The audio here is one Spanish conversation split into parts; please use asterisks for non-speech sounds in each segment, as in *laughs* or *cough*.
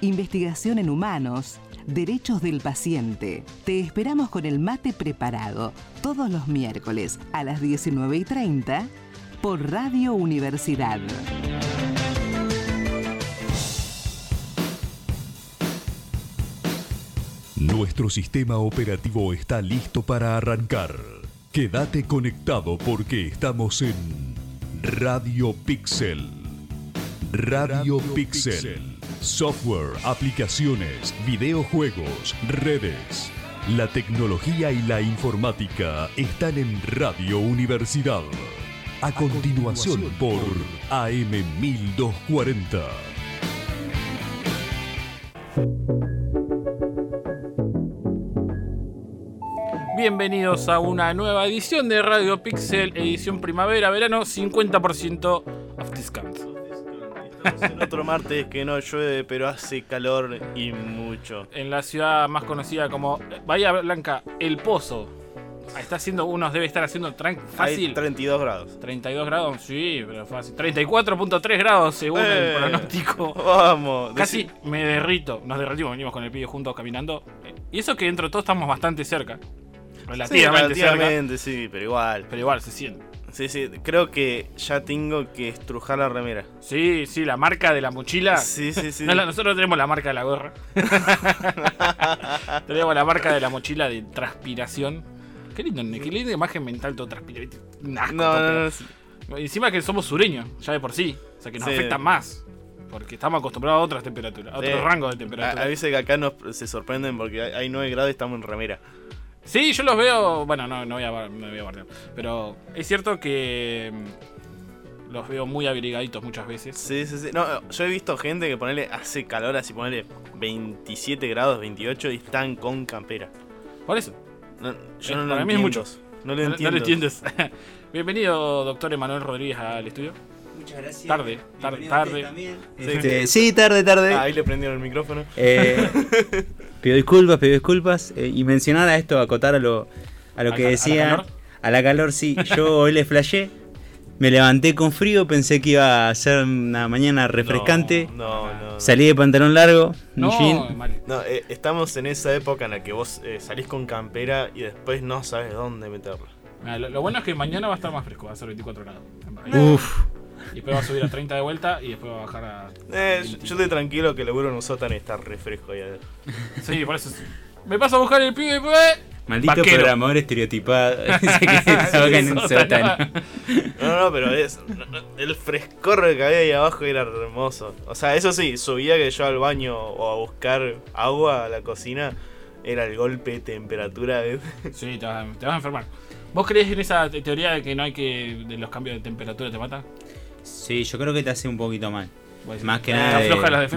investigación en humanos, derechos del paciente. Te esperamos con el mate preparado todos los miércoles a las 19 y 30 por Radio Universidad. Nuestro sistema operativo está listo para arrancar. Quédate conectado porque estamos en Radio Pixel. Radio, Pixel. Software, aplicaciones, videojuegos, redes. La tecnología y la informática están en Radio Universidad. A continuación por AM 1240. Bienvenidos a una nueva edición de Radio Pixel, edición primavera-verano, 50% of discount. En otro martes que no llueve, pero hace calor y mucho. En la ciudad más conocida como Bahía Blanca, El Pozo. Está haciendo, unos debe estar haciendo tran- Hay fácil. 32 grados. 32 grados, sí, pero fácil. 34.3 grados según el Eh, pronóstico. Vamos. Casi decí- me derrito. Nos derretimos, venimos con el pibe juntos caminando. Y eso que dentro de todo estamos bastante cerca. Sí, Relativamente cerca. relativamente, sí, pero igual. Pero igual se siente. Sí, sí, creo que ya tengo que estrujar la remera. Sí, sí, la marca de la mochila. Sí, sí, sí. No, nosotros tenemos la marca de la gorra. *laughs* tenemos la marca de la mochila de transpiración. Qué lindo, qué linda imagen mental todo transpira. No, no, no. sí. Encima que somos sureños, ya de por sí. O sea que nos Sí. afecta más. Porque estamos acostumbrados a otras temperaturas, a otros rangos de temperatura. a veces que acá nos se sorprenden porque hay, hay 9 grados y estamos en remera. Sí, yo los veo. Bueno, no, no voy a, no voy a bardear. Pero es cierto que. mm, Los veo muy abrigaditos muchas veces. Sí, sí, sí. No, yo he visto gente que ponerle hace calor así, ponerle 27 grados, 28 y están con campera. Por eso. No, yo Eh, no lo para mí es entiendo. mucho. No lo No, no entiendo. lo entiendes. *laughs* Bienvenido, doctor Emanuel Rodríguez, al estudio. Muchas gracias. Tarde, tar- Bienvenido tarde. también. Sí. Este, sí, tarde, tarde. Ah, ahí le prendieron el micrófono. Eh, *laughs* pido disculpas, pido disculpas. eh, y mencionar a esto, acotar a lo, a lo ¿A que a la decía. calor? A la calor, sí. Yo hoy le flashé. Me levanté con frío, pensé que iba a ser una mañana refrescante. No, no. no. Salí de pantalón largo, No, jean. No, eh, estamos en esa época en la que vos eh, salís con campera y después no sabes dónde meterla. Mira, lo, lo bueno es que mañana va a estar más fresco, va a ser 24 grados. Uf. Y después va a subir a 30 de vuelta y después va a bajar a. Eh, yo, 20. yo estoy tranquilo que el laburo en un sótano está refresco ahí adentro. *laughs* Sí, por eso. Me paso a buscar el pibe después. Maldito Vaquero. programador estereotipado. *laughs* Dice que se *laughs* ahoga en un sótano. No, no, pero es, el frescor que había ahí abajo era hermoso. O sea, eso sí, subía que yo al baño o a buscar agua a la cocina, era el golpe de temperatura. de- Sí, te vas, a, te vas a enfermar. ¿Vos creés en esa te- teoría de que no hay que. de los cambios de temperatura te matan? Sí, yo creo que te hace un poquito mal. Decís, Más que ¿te nada de,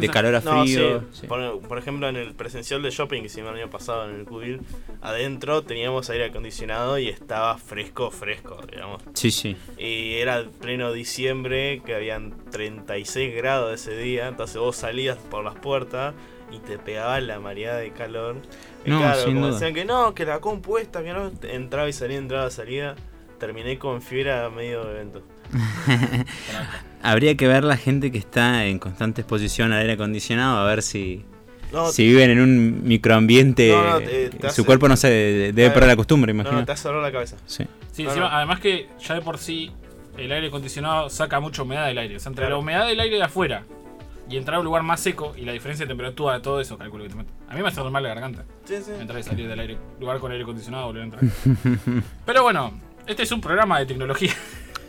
calor a No, sí. frío. sí. Por, por ejemplo, en el presencial de shopping que hicimos el año pasado en el Cubil, adentro teníamos aire acondicionado y estaba fresco, fresco, digamos. Sí, sí. Y era pleno diciembre, que habían 36 grados ese día, entonces vos salías por las puertas y te pegaba la mareada de calor. Y No, claro, sin como duda. decían que no, que la compuesta, que no, entraba y salía, entraba, salía. Terminé con fiebre a medio evento. *laughs* Habría que ver la gente que está en constante exposición al aire acondicionado, a ver si, No, si viven en un microambiente. No, no, te- te su hace- cuerpo no se debe perder la costumbre, no, imagino. no, te hace dolor la cabeza. Sí. Sí, No, encima, no. además que ya de por sí el aire acondicionado saca mucha humedad del aire. O sea, entre Claro. la humedad del aire de afuera y entrar a un lugar más seco y la diferencia de temperatura, todo eso, calculo que te mete. A mí me hace mal la garganta. Sí, sí. Entrar y salir del aire. Lugar con aire acondicionado, volver a entrar. *laughs* Pero bueno, este es un programa de tecnología.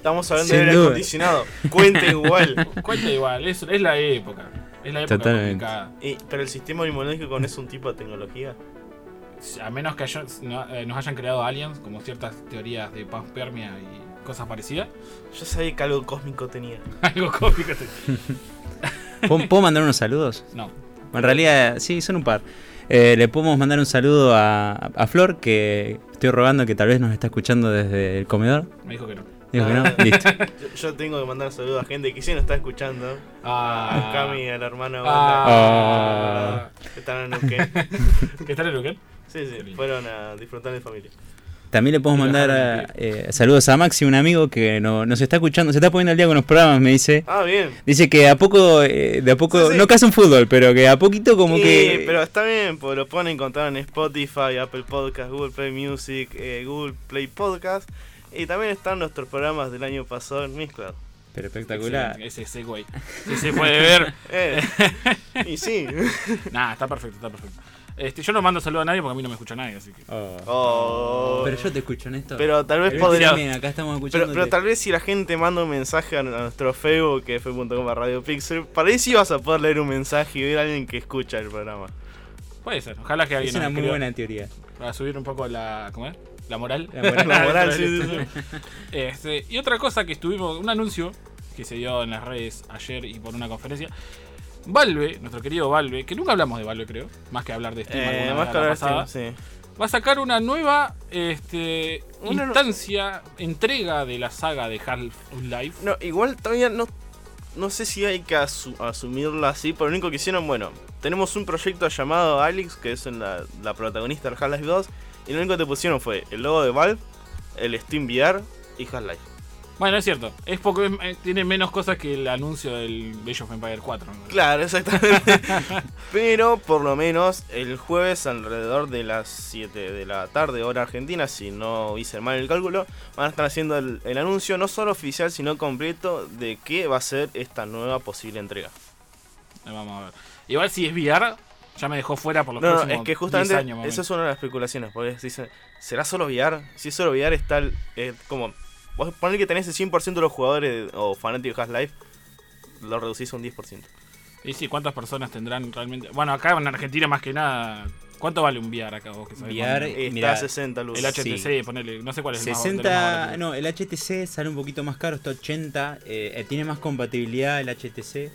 Estamos hablando Sin de aire duda. acondicionado. Cuenta igual. *laughs* Cuenta igual, es, es la época. Es la época Totalmente. complicada. Y- pero el sistema inmunológico no es un tipo de tecnología. A menos que haya- no- eh, nos hayan creado aliens, como ciertas teorías de panspermia y cosas parecidas. Yo sabía que algo cósmico tenía. *laughs* Algo cómico. este. *laughs* ¿Puedo, puedo mandar unos saludos? No. En realidad, sí, son un par. Eh, le podemos mandar un saludo a, a Flor, que estoy rogando que tal vez nos está escuchando desde el comedor. Me dijo que no. Digo que no, Ah. listo. *laughs* Yo, yo tengo que mandar saludos a gente que sí nos está escuchando. Ah. A Cami, a la hermana Ah. que están en Neuquén. ¿Qué tal el Luquén? Sí, sí, fueron a disfrutar de familia. También le podemos mandar eh, saludos a Maxi, un amigo que no- nos está escuchando, se está poniendo al día con los programas, me dice. Ah, bien. Dice que a poco, eh, de a poco, Sí, sí. no casi un fútbol, pero que a poquito como Sí, que... pero está bien, porque lo pueden encontrar en Spotify, Apple Podcast, Google Play Music, eh, Google Play Podcast. Y también están nuestros programas del año pasado en Mixcloud. Pero espectacular. Excelente, Ese segue. Sí se puede ver. Eh, y sí. *laughs* Nah, está perfecto, está perfecto. Este, yo no mando saludo a nadie porque a mí no me escucha nadie, así que. Oh. Oh. Pero yo te escucho en esto. Pero tal vez Pero podría. también, acá estamos Pero, escuchando. pero tal vez si la gente manda un mensaje a, nuestro Facebook, que fue punto Radio Pixel, para ahí sí vas a poder leer un mensaje y ver a alguien que escucha el programa. Puede ser. Ojalá que Es alguien una nos muy escriba buena teoría. Para subir un poco la. ¿Cómo es? La moral. La moral. La *laughs* moral, sí. Este, y otra cosa que estuvimos. Un anuncio que se dio en las redes ayer y por una conferencia. Valve, nuestro querido Valve, que nunca hablamos de Valve, creo, más que hablar de Steam Eh, alguna más vez que ahora pasada, Steam, sí. va a sacar una nueva este, Una instancia, entrega de la saga de Half-Life. No, igual todavía no. No sé si hay que asu- asumirla así, pero lo único que hicieron, bueno, tenemos un proyecto llamado Alex, que es la, la protagonista del Half-Life 2, y lo único que te pusieron fue el logo de Valve, el Steam VR y Half-Life. Bueno, es cierto, es poco, es- eh, tiene menos cosas que el anuncio del Age of Empire 4. ¿no? Claro, exactamente. *laughs* Pero por lo menos el jueves alrededor de las 7 de la tarde, hora argentina, si no hice mal el cálculo, van a estar haciendo el, el anuncio no solo oficial, sino completo de qué va a ser esta nueva posible entrega. Vamos a ver. Igual si es VR, ya me dejó fuera por los No, próximos es que 10 justamente años. esa es una de las especulaciones, porque dicen, ¿será solo VR? Si es solo VR está eh, como... Vos ponés que tenés el 100% de los jugadores o fanáticos de Half-Life, lo reducís a un 10%. menos. Y sí, ¿cuántas personas tendrán realmente? Bueno, acá en Argentina más que nada. ¿Cuánto vale un VR acá vos que sabés? VR? Está Mira, a 60 luz. El HTC, Sí. ponele, no sé cuál es el más- 60, no, el HTC sale un poquito más caro, está 80, eh, eh, tiene más compatibilidad el HTC,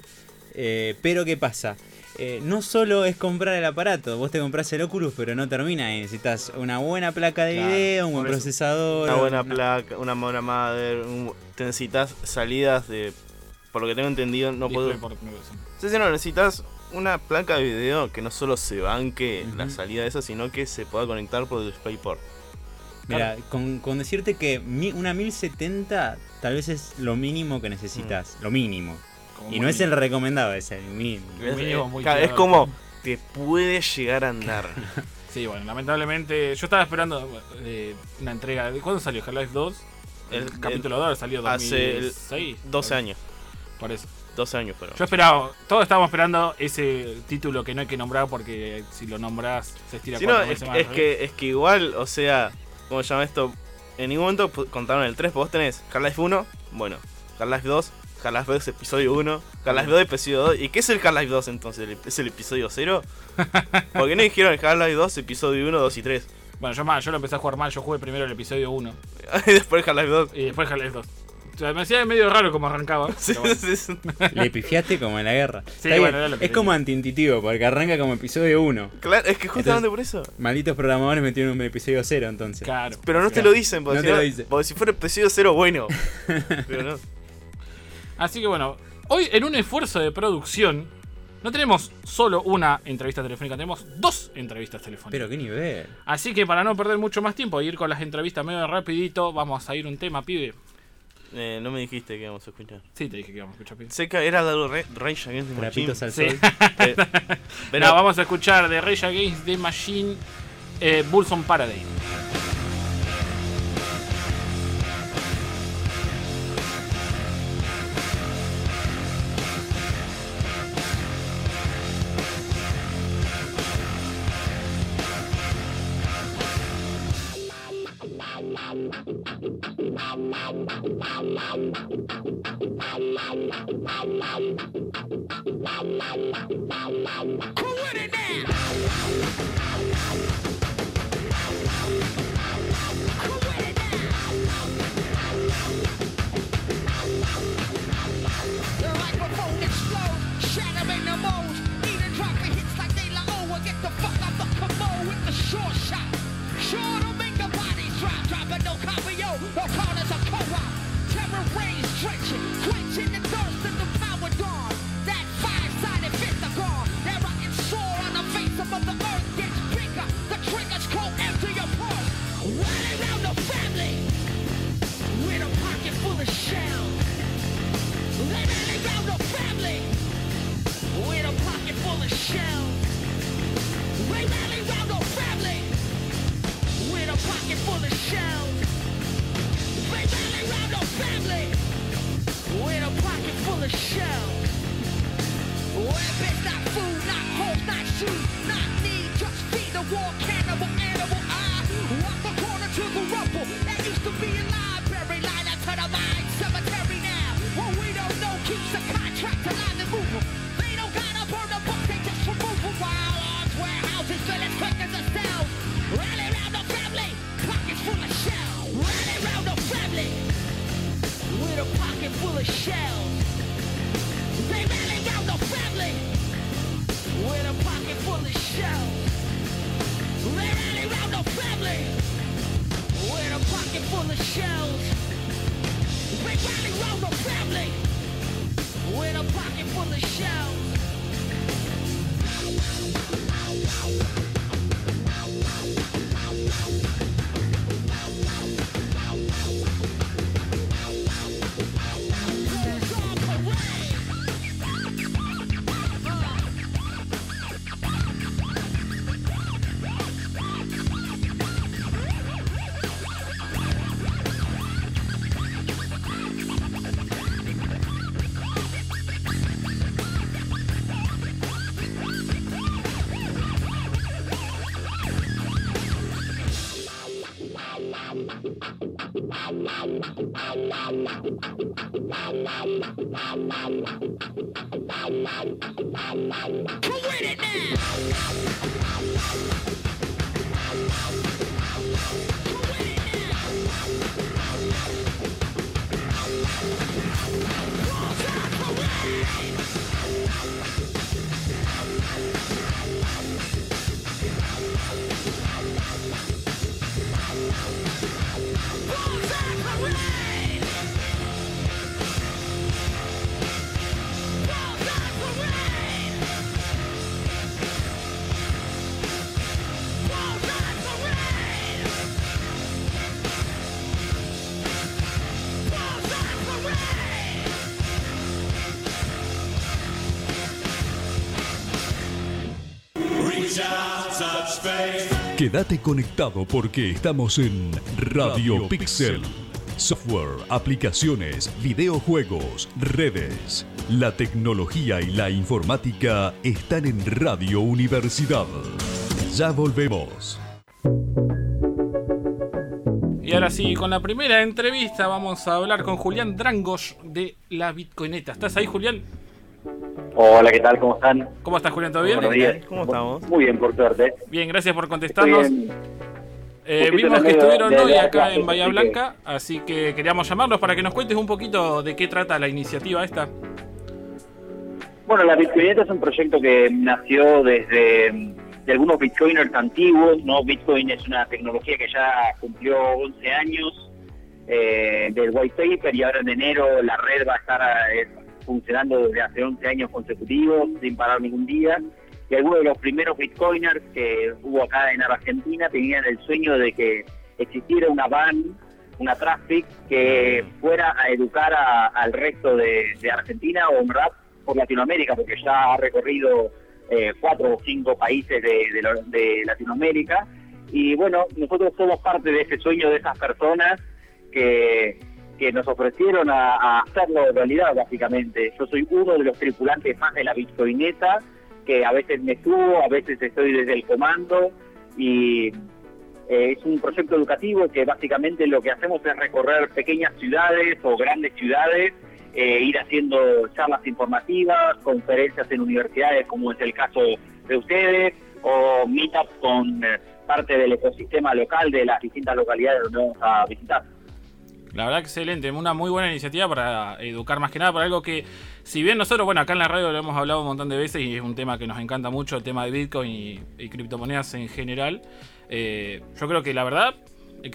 eh, pero ¿qué pasa? Eh, no solo es comprar el aparato, vos te compras el Oculus, pero no termina ahí, necesitas una buena placa de Claro, video, un buen procesador, Una buena una- placa, una buena madre, un- te necesitas salidas de... Por lo que tengo entendido, no puedo... Sí, sí, no, necesitas una placa de video que no solo se banque la Ujú. salida de esa, sino que se pueda conectar por DisplayPort. Mira, con, con decirte que mi- una 1070 tal vez es lo mínimo que necesitas, lo mínimo. Como Y no es el recomendado, es el mínimo. Es muy claro, es como, te puede llegar a andar. *laughs* Sí, bueno, lamentablemente. Yo estaba esperando eh, una entrega. ¿de ¿Cuándo salió? Half-Life 2. El, El- capítulo 2 salió hace el 2006. 12 años. Por eso. 12 años, pero... Yo esperaba, todos estábamos esperando ese título que no hay que nombrar porque si lo nombras se estira Si no, cuatro es, veces más. es que, es que igual, o sea, ¿cómo se llama esto? En ningún momento contaron el 3, vos tenés Half-Life 1, bueno, Half-Life 2, Half-Life 2 episodio 1, Half-Life 2 episodio 2. ¿Y qué es el Half-Life 2 entonces? ¿Es el episodio 0? *laughs* ¿Por qué no dijeron el Half-Life 2 episodio 1, 2 y 3? Bueno, yo, más, yo lo empecé a jugar mal. Yo jugué primero el episodio 1 *laughs* y después Half-Life 2. y después Half-Life 2. O sea, me hacía medio raro como arrancaba. *laughs* Sí, pero bueno. sí, sí. Le pifiaste como en la guerra. Bueno, era lo que es como antiintuitivo, porque arranca como episodio 1. Claro, es que justamente Entonces- por eso. Malditos programadores metieron un episodio 0 entonces. Claro. Pero no te lo dicen, porque, No si, te no- lo dicen. porque si fuera episodio 0, bueno. Pero no. Así que bueno, hoy en un esfuerzo de producción, no tenemos solo una entrevista telefónica, tenemos dos entrevistas telefónicas. Pero qué nivel. Así que para no perder mucho más tiempo y ir con las entrevistas medio rapidito, vamos a ir un tema, pibe. Eh, no me dijiste que íbamos a escuchar. Sí, te dije que íbamos a escuchar, pibe. Sé que era Re- Rage Against the Machine. Al Sí. sol. *laughs* Eh, *laughs* pero- No, vamos a escuchar de Rage Against the Machine eh, Bulls on Paradigm. The shell. It's not food, not not shoes, not need, just feed the war cannibal animal? I walk the corner to the that used to be a library, to the mine cemetery now. We don't know keeps contract alive. They don't gotta burn the book, they just remove. While arms warehouses fill as quick as. Rally round the family, full of shell. Rally round the family, with a pocket full of. Rally round the family, with a pocket full of shells. The family, with a pocket full of shells. Quédate conectado porque estamos en Radio Pixel. Software, aplicaciones, videojuegos, redes. La tecnología y la informática están en Radio Universidad. Ya volvemos. Y ahora sí, con la primera entrevista vamos a hablar con Julián Drangos de la Bitcoineta. ¿Estás ahí, Julián? Hola, ¿qué tal? ¿Cómo están? ¿Cómo estás, Julián? ¿Todo bien? Buenos días. ¿Cómo estamos? Muy bien, por suerte. Bien, gracias por contestarnos. Eh, vimos que estuvieron hoy acá en Bahía Blanca, así que queríamos llamarlos para que nos cuentes un poquito de qué trata la iniciativa esta. Bueno, la Bitcoineta es un proyecto que nació desde mm, de algunos Bitcoiners antiguos, ¿no? Bitcoin es una tecnología que ya cumplió 11 años eh, del white paper y ahora en enero la red va a estar eh, funcionando desde hace 11 años consecutivos sin parar ningún día. Y algunos de los primeros Bitcoiners que hubo acá en Argentina tenían el sueño de que existiera una van, una traffic que fuera a educar al resto de, Argentina o un rap por Latinoamérica, porque ya ha recorrido eh, cuatro o cinco países de Latinoamérica. Y bueno, nosotros somos parte de ese sueño de esas personas que, que nos ofrecieron a, hacerlo realidad, básicamente. Yo soy uno de los tripulantes más de la Bitcoineta, que a veces me subo, a veces estoy desde el comando y eh, es un proyecto educativo que básicamente lo que hacemos es recorrer pequeñas ciudades o grandes ciudades, eh, ir haciendo charlas informativas, conferencias en universidades como es el caso de ustedes, o meetups con eh, parte del ecosistema local de las distintas localidades donde vamos a visitar. La verdad, excelente, una muy buena iniciativa para educar más que nada por algo que, si bien nosotros, bueno, acá en la radio lo hemos hablado un montón de veces y es un tema que nos encanta mucho, el tema de Bitcoin y, criptomonedas en general, eh, yo creo que la verdad,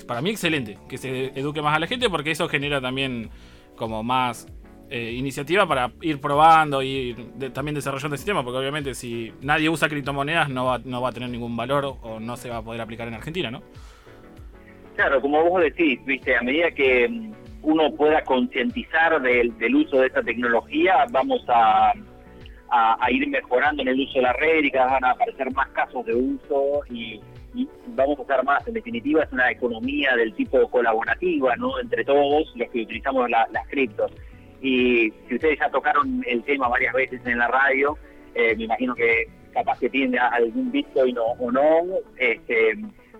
para mí excelente, que se eduque más a la gente porque eso genera también como más eh, iniciativa para ir probando y también desarrollando el sistema, porque obviamente si nadie usa criptomonedas no va, no va a tener ningún valor o no se va a poder aplicar en Argentina, ¿no? Claro, como vos decís, viste, a medida que mm, uno pueda concientizar del, del uso de esta tecnología, vamos a, a- ir mejorando en el uso de la red y cada vez van a aparecer más casos de uso y, vamos a usar más. En definitiva, es una economía del tipo colaborativa, ¿no? Entre todos los que utilizamos la- las criptos. Y si ustedes ya tocaron el tema varias veces en la radio, eh, me imagino que capaz que tiene algún Bitcoin o, o no, este,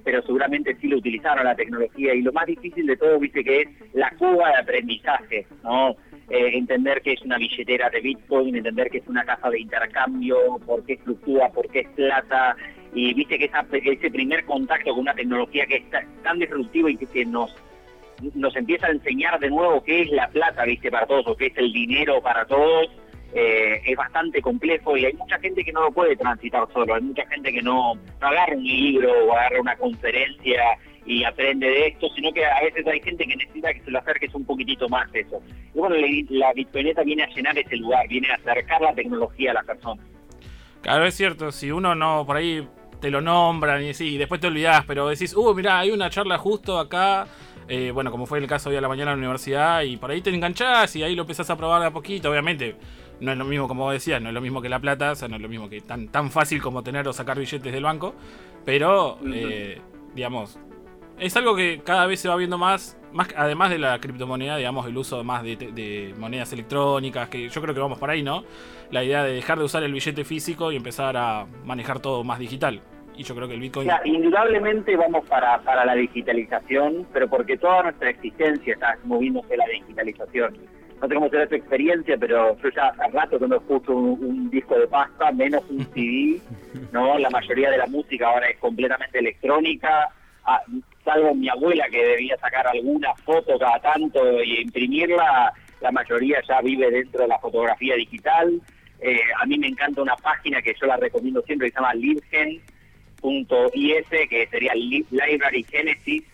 pero seguramente sí lo utilizaron la tecnología. Y lo más difícil de todo, viste, que es la curva de aprendizaje, ¿no? Eh, entender que es una billetera de Bitcoin, entender que es una caja de intercambio, por qué fluctúa, por qué es plata, y viste que ese primer contacto con una tecnología que es ta- tan disruptiva y que, que nos nos empieza a enseñar de nuevo qué es la plata, viste, para todos, o qué es el dinero para todos, eh, es bastante complejo y hay mucha gente que no lo puede transitar solo, hay mucha gente que no, agarra un libro o agarra una conferencia y aprende de esto, sino que a veces hay gente que necesita que se lo acerques un poquitito más eso. Y bueno, la, Bitcoineta viene a llenar ese lugar, viene a acercar la tecnología a las personas. Claro, es cierto, si uno no, por ahí te lo nombran y sí, después te olvidás, pero decís, uh, mirá, hay una charla justo acá, eh, bueno, como fue el caso hoy a la mañana en la universidad, y por ahí te enganchás y ahí lo empezás a probar de a poquito, obviamente. No es lo mismo, como vos decías, no es lo mismo que la plata, o sea, no es lo mismo que tan, tan fácil como tener o sacar billetes del banco, pero, eh, digamos, es algo que cada vez se va viendo más, más además de la criptomoneda, digamos, el uso más de, de monedas electrónicas, que yo creo que vamos por ahí, ¿no? La idea de dejar de usar el billete físico y empezar a manejar todo más digital. Y yo creo que el Bitcoin... Indudablemente vamos para, para la digitalización, pero porque toda nuestra existencia está moviéndose la digitalización. No sé cómo será tu experiencia, pero yo ya hace rato que no escucho un, un disco de pasta, menos un *laughs* CD, ¿no? La mayoría de la música ahora es completamente electrónica, ah, salvo mi abuela que debía sacar alguna foto cada tanto y imprimirla, la mayoría ya vive dentro de la fotografía digital. Eh, a mí me encanta una página que yo la recomiendo siempre que se llama LibGen, .is, que sería Li- Library Genesis,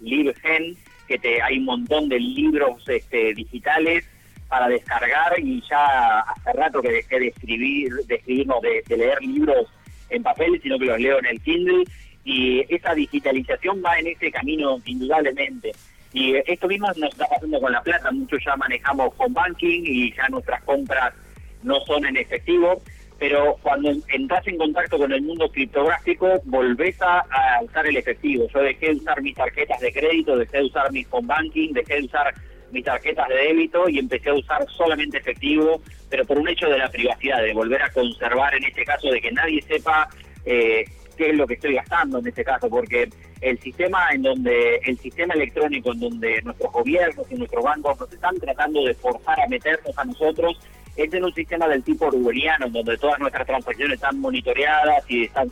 LibGen, que te, hay un montón de libros este, digitales para descargar y ya hace rato que dejé de escribir, de escribir, no, de, leer libros en papel, sino que los leo en el Kindle y esa digitalización va en ese camino indudablemente. Y esto mismo nos está pasando con la plata, muchos ya manejamos home banking y ya nuestras compras no son en efectivo, pero cuando entras en contacto con el mundo criptográfico volvés a, a usar el efectivo. Yo dejé de usar mis tarjetas de crédito, dejé de usar mi home banking, dejé de usar mis tarjetas de débito y empecé a usar solamente efectivo, pero por un hecho de la privacidad, de volver a conservar en este caso de que nadie sepa eh, qué es lo que estoy gastando en este caso, porque el sistema en donde el sistema electrónico en donde nuestros gobiernos y nuestros bancos nos están tratando de forzar a meternos a nosotros es en un sistema del tipo orwelliano, en donde todas nuestras transacciones están monitoreadas y están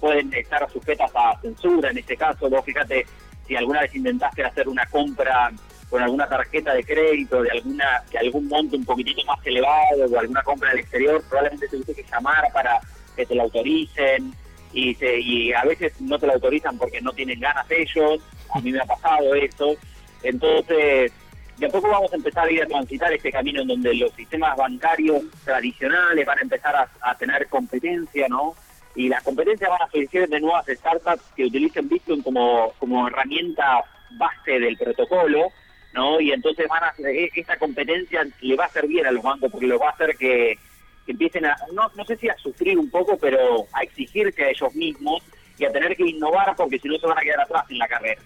pueden estar sujetas a censura. En este caso, vos fíjate, si alguna vez intentaste hacer una compra con alguna tarjeta de crédito de alguna de algún monto un poquitito más elevado o alguna compra del exterior, probablemente tuviste que llamar para que te lo autoricen y, se- y a veces no te lo autorizan porque no tienen ganas ellos. A mí me ha pasado eso. Entonces, de a poco vamos a empezar a ir a transitar este camino en donde los sistemas bancarios tradicionales van a empezar a, a tener competencia, ¿no? Y las competencias van a surgir de nuevas startups que utilicen Bitcoin como, como herramienta base del protocolo, ¿no? Y entonces van a e- esta competencia le va a hacer bien a los bancos porque los va a hacer que, que empiecen a, no, no sé si a sufrir un poco, pero a exigirse a ellos mismos y a tener que innovar porque si no se van a quedar atrás en la carrera.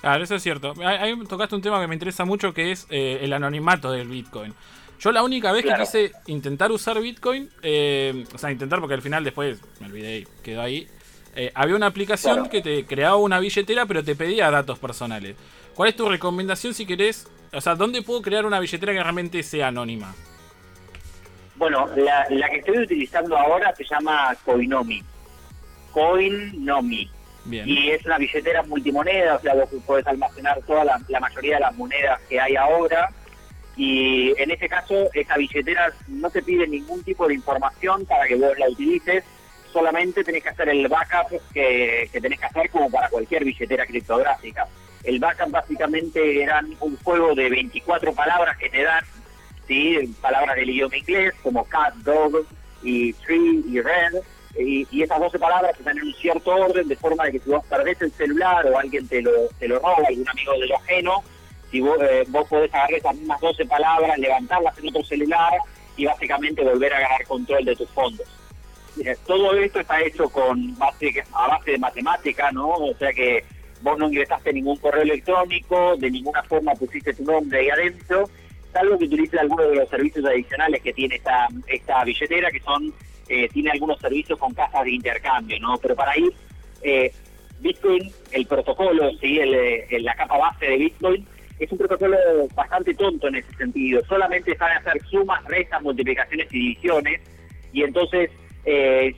Claro, eso es cierto. Ahí ahí tocaste un tema que me interesa mucho que es eh, el anonimato del Bitcoin. Yo la única vez Claro. que quise intentar usar Bitcoin, eh, o sea, intentar porque al final después me olvidé y quedó ahí, eh, había una aplicación Claro. que te creaba una billetera pero te pedía datos personales. ¿Cuál es tu recomendación si querés? O sea, ¿dónde puedo crear una billetera que realmente sea anónima? Bueno, la, la que estoy utilizando ahora se llama Coinomi. Coinomi. Bien. Y es una billetera multimoneda, o sea, vos podés almacenar toda la, la mayoría de las monedas que hay ahora. Y en este caso, esa billetera no te pide ningún tipo de información para que vos la utilices, solamente tenés que hacer el backup que, que tenés que hacer como para cualquier billetera criptográfica. El backup básicamente eran un juego de 24 palabras que te dan, ¿sí? palabras del idioma inglés como cat, dog y tree y red. Y, y esas 12 palabras están en un cierto orden, de forma de que si vos perdés el celular o alguien te lo, te lo roba, algún amigo de lo ajeno, si vos, eh, vos podés agarrar esas mismas 12 palabras, levantarlas en otro celular y básicamente volver a ganar control de tus fondos. Todo esto está hecho con a base de matemática, ¿no? O sea que vos no ingresaste ningún correo electrónico, de ninguna forma pusiste tu nombre ahí adentro, salvo que utilices alguno de los servicios adicionales que tiene esta, esta billetera, que son eh, tiene algunos servicios con casas de intercambio, ¿no? Pero para ir, eh, Bitcoin, el protocolo, ¿sí? El, eh, la capa base de Bitcoin, es un protocolo bastante tonto en ese sentido. Solamente sabe hacer sumas, restas, multiplicaciones y divisiones, y entonces eh,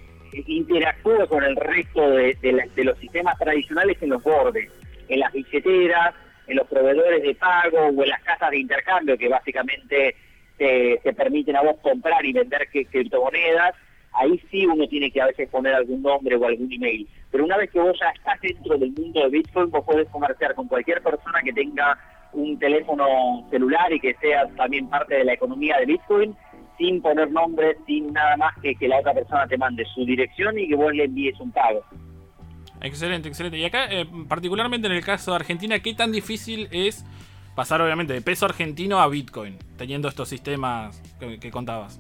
interactúa con el resto de, de de los sistemas tradicionales en los bordes, en las billeteras, en los proveedores de pago o en las casas de intercambio que básicamente te, te permiten a vos comprar y vender que- criptomonedas. Ahí sí uno tiene que a veces poner algún nombre o algún email. Pero una vez que vos ya estás dentro del mundo de Bitcoin, vos podés comerciar con cualquier persona que tenga un teléfono celular y que sea también parte de la economía de Bitcoin, sin poner nombres, sin nada más que que la otra persona te mande su dirección y que vos le envíes un pago. Excelente, excelente. Y acá, eh, particularmente en el caso de Argentina, ¿qué tan difícil es pasar, obviamente, de peso argentino a Bitcoin, teniendo estos sistemas que, que contabas?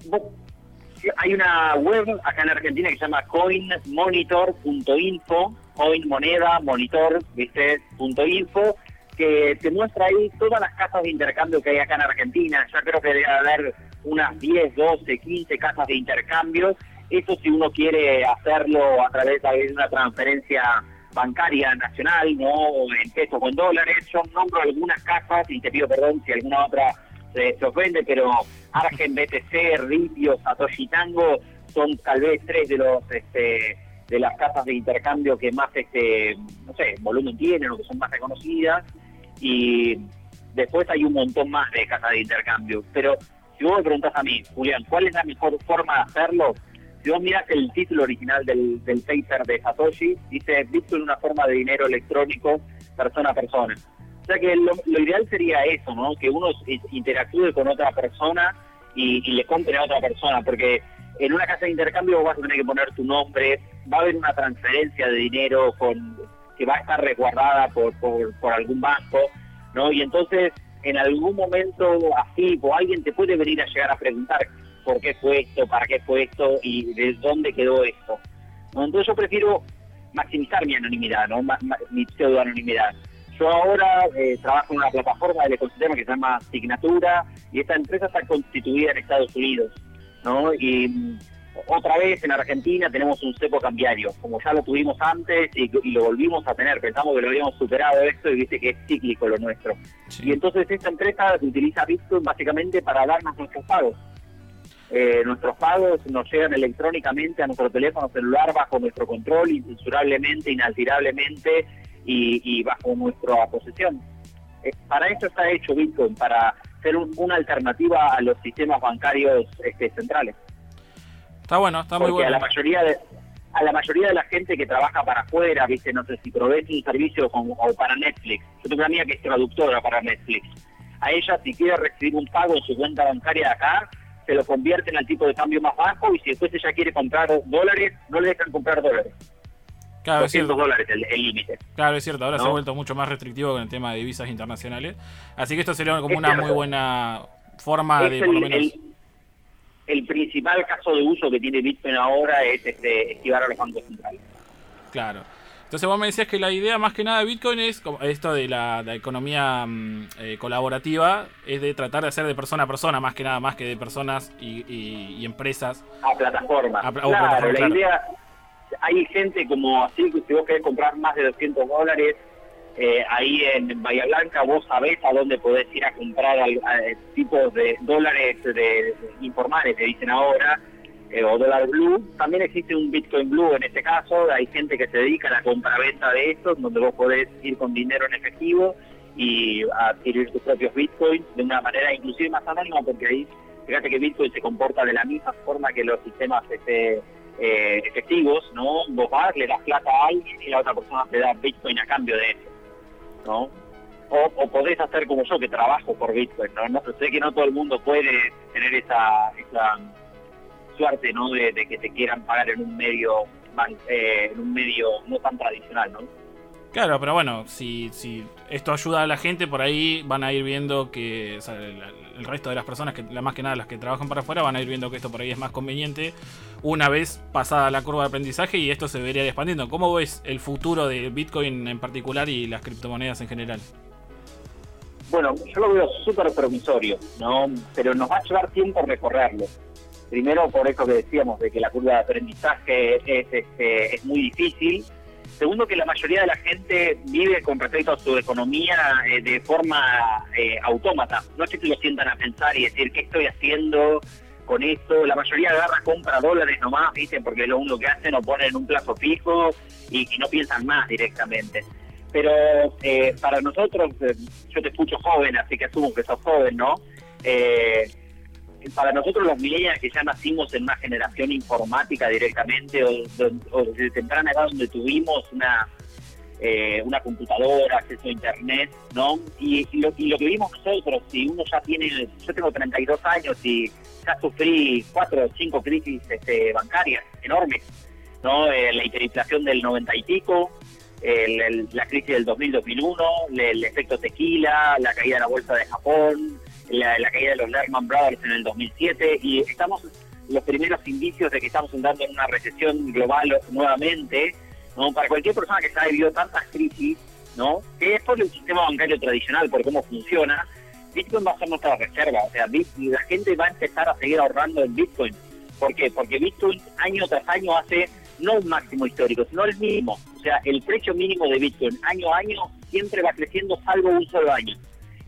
Hay una web acá en Argentina que se llama coinmonitor.info, coin moneda, monitor, ¿viste? punto .info, que te muestra ahí todas las casas de intercambio que hay acá en Argentina. Ya creo que debe haber unas 10, 12, 15 casas de intercambio. Eso si uno quiere hacerlo a través de una transferencia bancaria nacional, no en pesos o en dólares. Yo nombro algunas casas y te pido perdón si alguna otra se, se ofende, pero Argen, BTC, Ripio, Satoshi Tango son tal vez tres de los este, de las casas de intercambio que más este no sé volumen tienen o que son más reconocidas y después hay un montón más de casas de intercambio pero si vos me preguntás a mí Julián cuál es la mejor forma de hacerlo si vos mirás el título original del, del paper de Satoshi dice Bitcoin una forma de dinero electrónico persona a persona o sea que lo, ideal sería eso, ¿no? Que uno interactúe con otra persona y, le compre a otra persona, porque en una casa de intercambio vas a tener que poner tu nombre, va a haber una transferencia de dinero que va a estar resguardada por, por algún banco, ¿no? Y entonces en algún momento así, o alguien te puede venir a llegar a preguntar por qué fue esto, para qué fue esto y de dónde quedó esto. Entonces yo prefiero maximizar mi anonimidad, ¿no? Ma- mi pseudo anonimidad. Yo ahora eh, trabajo en una plataforma del ecosistema que se llama Signatura y esta empresa está constituida en Estados Unidos, ¿no? Y otra vez en Argentina tenemos un cepo cambiario, como ya lo tuvimos antes y, y lo volvimos a tener. Pensamos que lo habíamos superado esto y viste que es cíclico lo nuestro. Y entonces esta empresa utiliza Bitcoin básicamente para darnos nuestros pagos. Eh, nuestros pagos nos llegan electrónicamente a nuestro teléfono celular bajo nuestro control, incensurablemente, inalterablemente y, y bajo nuestra posesión. Eh, para esto está hecho Bitcoin, para ser un- una alternativa a los sistemas bancarios este, centrales. Está bueno, está muy Porque a bueno. la mayoría de a la mayoría de la gente que trabaja para afuera, viste, no sé si provees un servicio como, o para Netflix. Yo tengo una amiga que es traductora para Netflix. A ella, si quiere recibir un pago en su cuenta bancaria de acá, se lo convierten al tipo de cambio más bajo y si después ella quiere comprar dólares, no le dejan comprar dólares. Claro, es 200 cierto. dólares el límite. Claro, es cierto. Ahora se ha vuelto mucho más restrictivo con el tema de divisas internacionales. Así que esto sería como Es una cierto. muy buena forma Es de, el, por lo menos. el- el principal caso de uso que tiene Bitcoin ahora es este, esquivar a los bancos centrales. Claro. Entonces vos me decías que la idea más que nada de Bitcoin es como esto de la, la economía mm, eh, colaborativa, es de tratar de hacer de persona a persona más que nada, más que de personas y, y- y empresas. a plataforma. A claro, plataforma, la claro. idea, hay gente como así, que si vos querés comprar más de 200 dólares, eh, ahí en Bahía Blanca vos sabés a dónde podés ir a comprar al- a- eh, tipos de dólares de, informales, que dicen ahora, eh, o dólar blue. También existe un Bitcoin blue en este caso, hay gente que se dedica a la compra-venta de estos, donde vos podés ir con dinero en efectivo y adquirir tus propios bitcoins de una manera inclusive más anónima porque ahí fíjate que Bitcoin se comporta de la misma forma que los sistemas este, eh, efectivos, ¿no? Vos vas, le das plata a alguien y la otra persona te da Bitcoin a cambio de eso, O, o podés hacer como yo que trabajo por Bitcoin, ¿no? no sé que no todo el mundo puede tener esa, esa suerte, ¿no? De, que te quieran pagar en un medio eh, en un medio no tan tradicional, ¿no? Claro, pero bueno, si, si esto ayuda a la gente, por ahí van a ir viendo que o el, el resto de las personas, que la más que nada las que trabajan para afuera, van a ir viendo que esto por ahí es más conveniente una vez pasada la curva de aprendizaje y esto se vería expandiendo. ¿Cómo ves el futuro de Bitcoin en particular y las criptomonedas en general? Bueno, yo lo veo súper promisorio, ¿no? Pero nos va a llevar tiempo recorrerlo. Primero por eso que decíamos de que la curva de aprendizaje es, este, es muy difícil. Segundo que la mayoría de la gente vive con respecto a su economía eh, de forma eh, autómata. No es que lo sientan a pensar y decir qué estoy haciendo con esto. La mayoría agarra, compra dólares nomás, dicen, porque lo único que hacen o ponen un plazo fijo y, y no piensan más directamente. Pero eh, para nosotros, eh, yo te escucho joven, así que asumo que sos joven, ¿no? Eh, para nosotros los millennials que ya nacimos en una generación informática directamente o, o desde temprana edad donde tuvimos una eh, una computadora, acceso a internet, ¿no? Y, lo, y lo que vimos nosotros, si uno ya tiene, yo tengo 32 años y ya sufrí cuatro o cinco crisis este, bancarias enormes, ¿no? Eh, la hiperinflación del 90 y pico, el- la crisis del 2000-2001, el, el efecto tequila, la caída de la bolsa de Japón, la, caída de los Lehman Brothers en el 2007 y estamos los primeros indicios de que estamos entrando en una recesión global nuevamente, ¿no? Para cualquier persona que ha vivido tantas crisis, ¿no? Que es por el sistema bancario tradicional, por cómo funciona, Bitcoin va a ser nuestra reserva, o sea, la gente va a empezar a seguir ahorrando en Bitcoin. ¿Por qué? Porque Bitcoin año tras año hace no un máximo histórico, sino el mínimo. O sea, el precio mínimo de Bitcoin año a año siempre va creciendo salvo un solo año.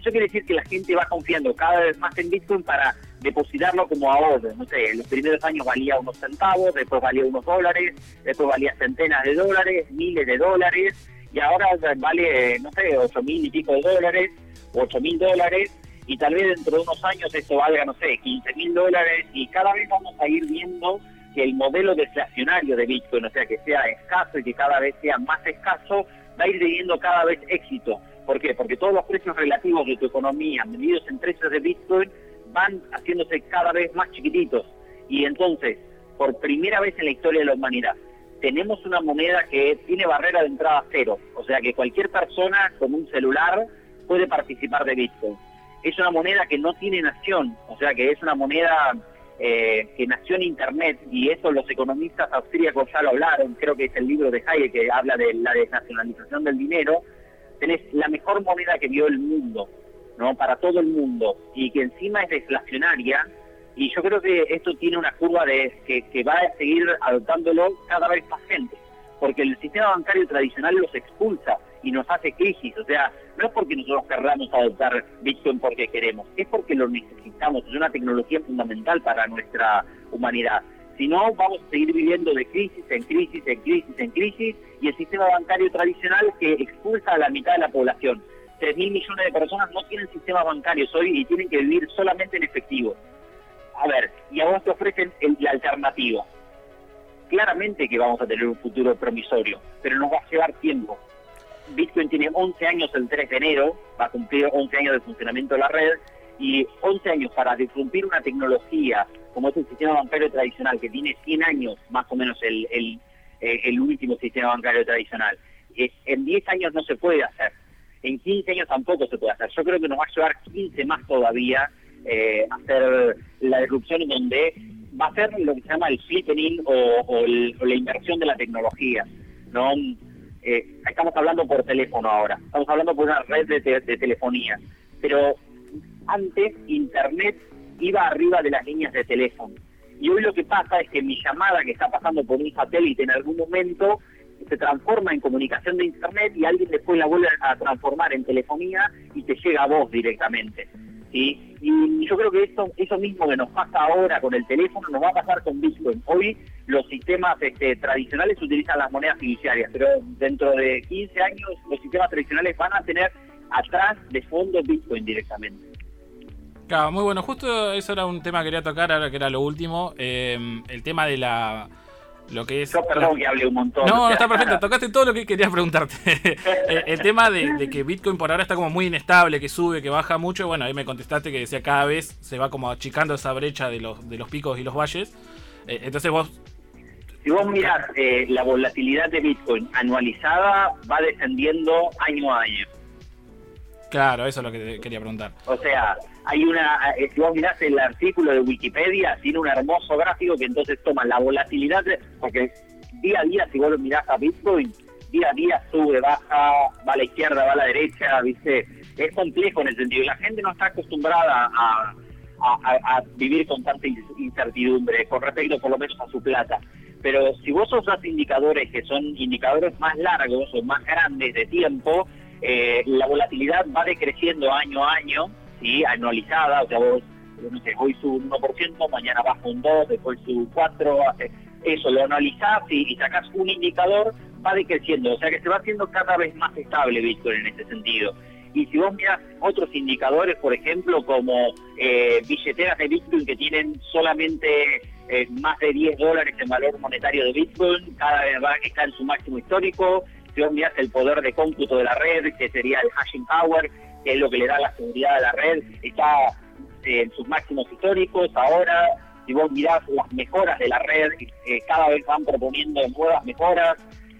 Eso quiere decir que la gente va confiando cada vez más en Bitcoin para depositarlo como ahorro. No sé, en los primeros años valía unos centavos, después valía unos dólares, después valía centenas de dólares, miles de dólares, y ahora vale, no sé, ocho mil y pico de dólares, ocho mil dólares, y tal vez dentro de unos años esto valga, no sé, 15 mil dólares, y cada vez vamos a ir viendo que el modelo deflacionario de Bitcoin, o sea, que sea escaso y que cada vez sea más escaso, va a ir teniendo cada vez éxito. ¿Por qué? Porque todos los precios relativos de tu economía, medidos en precios de Bitcoin, van haciéndose cada vez más chiquititos. Y entonces, por primera vez en la historia de la humanidad, tenemos una moneda que tiene barrera de entrada cero. O sea que cualquier persona con un celular puede participar de Bitcoin. Es una moneda que no tiene nación, o sea que es una moneda eh, que nació en Internet y eso los economistas austríacos ya lo hablaron, creo que es el libro de Hayek que habla de la desnacionalización del dinero, tenés la mejor moneda que vio el mundo, ¿no? Para todo el mundo y que encima es deflacionaria y yo creo que esto tiene una curva de que, va a seguir adoptándolo cada vez más gente, porque el sistema bancario tradicional los expulsa y nos hace crisis, o sea, no es porque nosotros querramos adoptar Bitcoin porque queremos, es porque lo necesitamos, es una tecnología fundamental para nuestra humanidad. Si no, vamos a seguir viviendo de crisis en crisis, en crisis, en crisis, y el sistema bancario tradicional que expulsa a la mitad de la población. 3 mil millones de personas no tienen sistemas bancarios hoy y tienen que vivir solamente en efectivo. A ver, y a vos te ofrecen la alternativa. Claramente que vamos a tener un futuro promisorio, pero nos va a llevar tiempo. Bitcoin tiene 11 años el 3 de enero, va a cumplir 11 años de funcionamiento de la red, y 11 años para disrumpir una tecnología como es el sistema bancario tradicional, que tiene 100 años más o menos el, el, eh, el último sistema bancario tradicional. En 10 años no se puede hacer, en 15 años tampoco se puede hacer. Yo creo que nos va a llevar 15 más todavía eh, hacer la disrupción en donde va a ser lo que se llama el flipping o, la inversión de la tecnología. ¿no? Eh, estamos hablando por teléfono ahora, estamos hablando por una red de, de telefonía, pero antes Internet iba arriba de las líneas de teléfono. Y hoy lo que pasa es que mi llamada que está pasando por un satélite en algún momento se transforma en comunicación de Internet y alguien después la vuelve a transformar en telefonía y te llega a vos directamente. Y yo creo que eso, eso mismo que nos pasa ahora con el teléfono nos va a pasar con Bitcoin. Hoy los sistemas este, tradicionales utilizan las monedas fiduciarias, pero dentro de 15 años los sistemas tradicionales van a tener atrás de fondo Bitcoin directamente. Claro, muy bueno. Justo eso era un tema que quería tocar, ahora que era lo último. eh, el tema de la. Lo que es. Yo perdón que hable un montón. No, no está perfecto. Tocaste todo lo que quería preguntarte. *laughs* el, el tema de, de que Bitcoin por ahora está como muy inestable, que sube, que baja mucho. Bueno, ahí me contestaste que decía cada vez se va como achicando esa brecha de los, de los picos y los valles. Eh, entonces vos. Si vos mirás eh, la volatilidad de Bitcoin anualizada, va descendiendo año a año. Claro, eso es lo que te quería preguntar. O sea, hay una, eh, si vos mirás el artículo de Wikipedia, tiene un hermoso gráfico que entonces toma la volatilidad, porque día a día, si vos lo mirás a Bitcoin, día a día sube, baja, va a la izquierda, va a la derecha, ¿viste? Es complejo en el sentido. La gente no está acostumbrada a, vivir con tanta in- incertidumbre con respecto por lo menos a su plata. Pero si vos usas indicadores que son indicadores más largos o más grandes de tiempo, eh, la volatilidad va decreciendo año a año, ¿sí? anualizada, o sea, vos, hoy sube un 1%, mañana baja un 2, después sube un 4, hace- eso lo analizás y, y sacás un indicador, va decreciendo, o sea que se va haciendo cada vez más estable Bitcoin en ese sentido. Y si vos mirás otros indicadores, por ejemplo, como eh, billeteras de Bitcoin que tienen solamente eh, más de 10 dólares en valor monetario de Bitcoin, cada vez va, está en su máximo histórico. Si vos mirás el poder de cómputo de la red, que sería el hashing power, que es lo que le da la seguridad a la red, está eh, en sus máximos históricos. Ahora, si vos mirás las mejoras de la red, eh, cada vez van proponiendo nuevas mejoras.